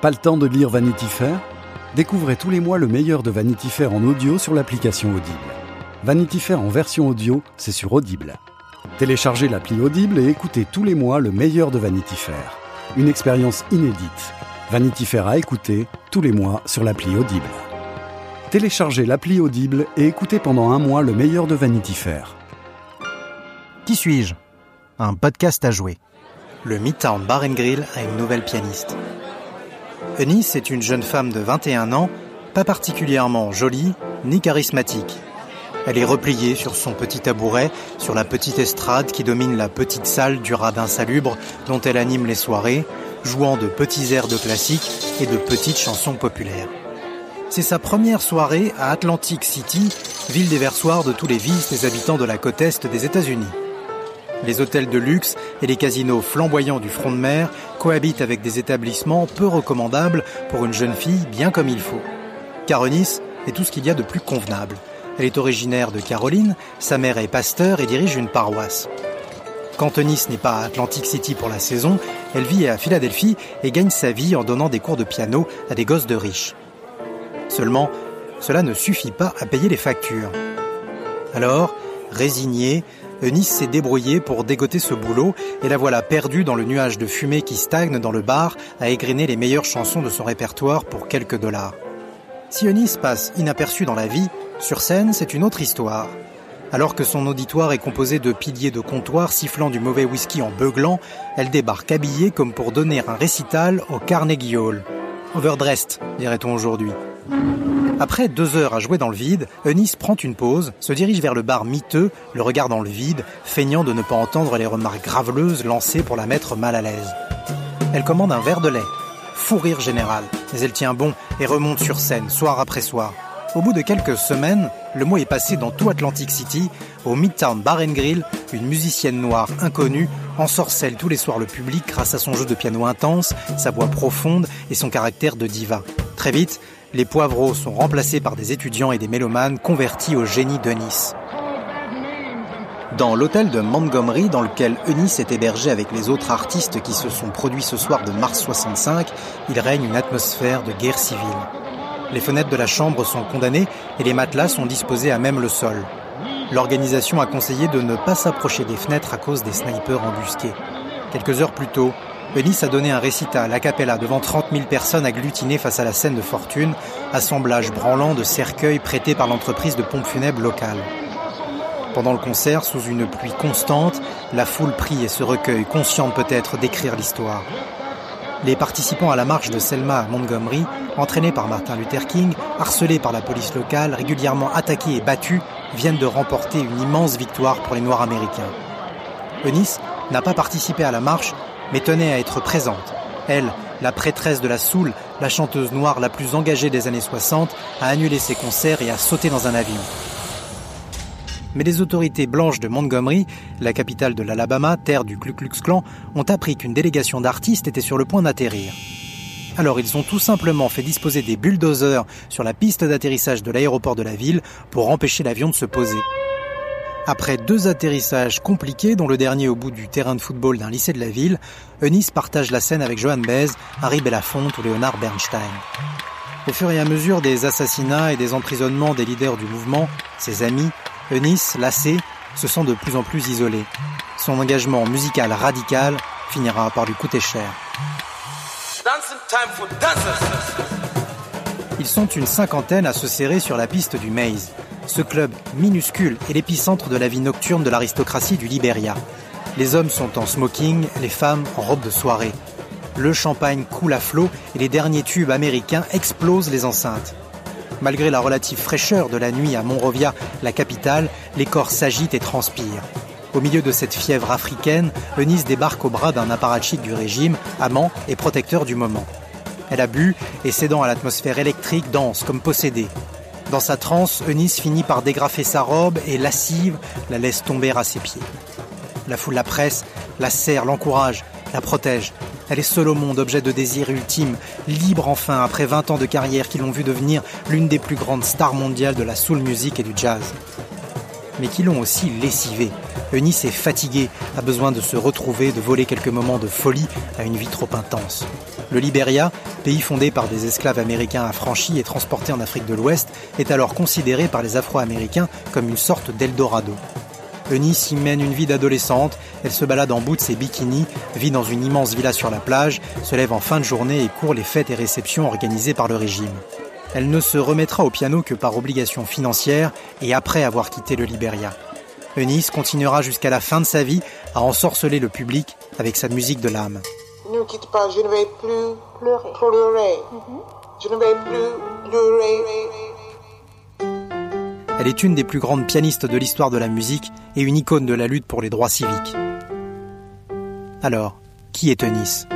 Pas le temps de lire Vanity Fair? Découvrez tous les mois le meilleur de Vanity Fair en audio sur l'application Audible. Vanity Fair en version audio, c'est sur Audible. Téléchargez l'appli Audible et écoutez tous les mois le meilleur de Vanity Fair. Une expérience inédite. Vanity Fair à écouter tous les mois sur l'appli Audible. Téléchargez l'appli Audible et écoutez pendant un mois le meilleur de Vanity Fair. Qui suis-je? Un podcast à jouer. Le Midtown Bar and Grill a une nouvelle pianiste. Eunice est une jeune femme de 21 ans, pas particulièrement jolie ni charismatique. Elle est repliée sur son petit tabouret, sur la petite estrade qui domine la petite salle du radin salubre dont elle anime les soirées, jouant de petits airs de classique et de petites chansons populaires. C'est sa première soirée à Atlantic City, ville déversoir de tous les vices des habitants de la côte est des États-Unis. Les hôtels de luxe et les casinos flamboyants du front de mer cohabitent avec des établissements peu recommandables pour une jeune fille bien comme il faut. Car Eunice est tout ce qu'il y a de plus convenable. Elle est originaire de Caroline, sa mère est pasteur et dirige une paroisse. Quand Eunice n'est pas à Atlantic City pour la saison, elle vit à Philadelphie et gagne sa vie en donnant des cours de piano à des gosses de riches. Seulement, cela ne suffit pas à payer les factures. Alors, résignée, Eunice s'est débrouillée pour dégoter ce boulot et la voilà perdue dans le nuage de fumée qui stagne dans le bar à égriner les meilleures chansons de son répertoire pour quelques dollars. Si Eunice passe inaperçue dans la vie, sur scène, c'est une autre histoire. Alors que son auditoire est composé de piliers de comptoir sifflant du mauvais whisky en beuglant, elle débarque habillée comme pour donner un récital au Carnegie Hall. Overdressed, dirait-on aujourd'hui. Après deux heures à jouer dans le vide, Eunice prend une pause, se dirige vers le bar miteux, le regard dans le vide, feignant de ne pas entendre les remarques graveleuses lancées pour la mettre mal à l'aise. Elle commande un verre de lait. Fou rire général, mais elle tient bon et remonte sur scène, soir après soir. Au bout de quelques semaines, le mot est passé dans tout Atlantic City, au Midtown Bar and Grill, une musicienne noire inconnue ensorcelle tous les soirs le public grâce à son jeu de piano intense, sa voix profonde et son caractère de diva. Très vite, les poivreaux sont remplacés par des étudiants et des mélomanes convertis au génie d'Eunice. Dans l'hôtel de Montgomery, dans lequel Eunice est hébergée avec les autres artistes qui se sont produits ce soir de mars 65, il règne une atmosphère de guerre civile. Les fenêtres de la chambre sont condamnées et les matelas sont disposés à même le sol. L'organisation a conseillé de ne pas s'approcher des fenêtres à cause des snipers embusqués. Quelques heures plus tôt, Eunice a donné un récital a cappella devant 30 000 personnes agglutinées face à la scène de fortune, assemblage branlant de cercueils prêtés par l'entreprise de pompes funèbres locale. Pendant le concert, sous une pluie constante, la foule prie et se recueille, consciente peut-être d'écrire l'histoire. Les participants à la marche de Selma à Montgomery, entraînés par Martin Luther King, harcelés par la police locale, régulièrement attaqués et battus, viennent de remporter une immense victoire pour les Noirs américains. Eunice n'a pas participé à la marche mais tenait à être présente. Elle, la prêtresse de la Soul, la chanteuse noire la plus engagée des années 60, a annulé ses concerts et a sauté dans un avion. Mais les autorités blanches de Montgomery, la capitale de l'Alabama, terre du Ku Klux Klan, ont appris qu'une délégation d'artistes était sur le point d'atterrir. Alors ils ont tout simplement fait disposer des bulldozers sur la piste d'atterrissage de l'aéroport de la ville pour empêcher l'avion de se poser. Après deux atterrissages compliqués, dont le dernier au bout du terrain de football d'un lycée de la ville, Eunice partage la scène avec Johan Baez, Harry Belafonte ou Leonard Bernstein. Au fur et à mesure des assassinats et des emprisonnements des leaders du mouvement, ses amis, Eunice, lassée, se sent de plus en plus isolée. Son engagement musical radical finira par lui coûter cher. Ils sont une cinquantaine à se serrer sur la piste du Maze. Ce club minuscule est l'épicentre de la vie nocturne de l'aristocratie du Liberia. Les hommes sont en smoking, les femmes en robe de soirée. Le champagne coule à flot et les derniers tubes américains explosent les enceintes. Malgré la relative fraîcheur de la nuit à Monrovia, la capitale, les corps s'agitent et transpirent. Au milieu de cette fièvre africaine, Eunice débarque au bras d'un apparatchik du régime, amant et protecteur du moment. Elle a bu et cédant à l'atmosphère électrique danse comme possédée. Dans sa transe, Eunice finit par dégrafer sa robe et, lascive, la laisse tomber à ses pieds. La foule la presse, la serre, l'encourage, la protège. Elle est seule au monde, objet de désir ultime, libre enfin après 20 ans de carrière qui l'ont vu devenir l'une des plus grandes stars mondiales de la soul music et du jazz. Mais qui l'ont aussi lessivée. Eunice est fatiguée, a besoin de se retrouver, de voler quelques moments de folie à une vie trop intense. Le Liberia, pays fondé par des esclaves américains affranchis et transportés en Afrique de l'Ouest, est alors considéré par les Afro-Américains comme une sorte d'Eldorado. Eunice y mène une vie d'adolescente, elle se balade en boots et bikini, vit dans une immense villa sur la plage, se lève en fin de journée et court les fêtes et réceptions organisées par le régime. Elle ne se remettra au piano que par obligation financière et après avoir quitté le Liberia. Eunice continuera jusqu'à la fin de sa vie à ensorceler le public avec sa musique de l'âme. Ne quitte pas, je ne vais plus pleurer. Je ne vais plus pleurer. Elle est une des plus grandes pianistes de l'histoire de la musique et une icône de la lutte pour les droits civiques. Alors, qui est Eunice?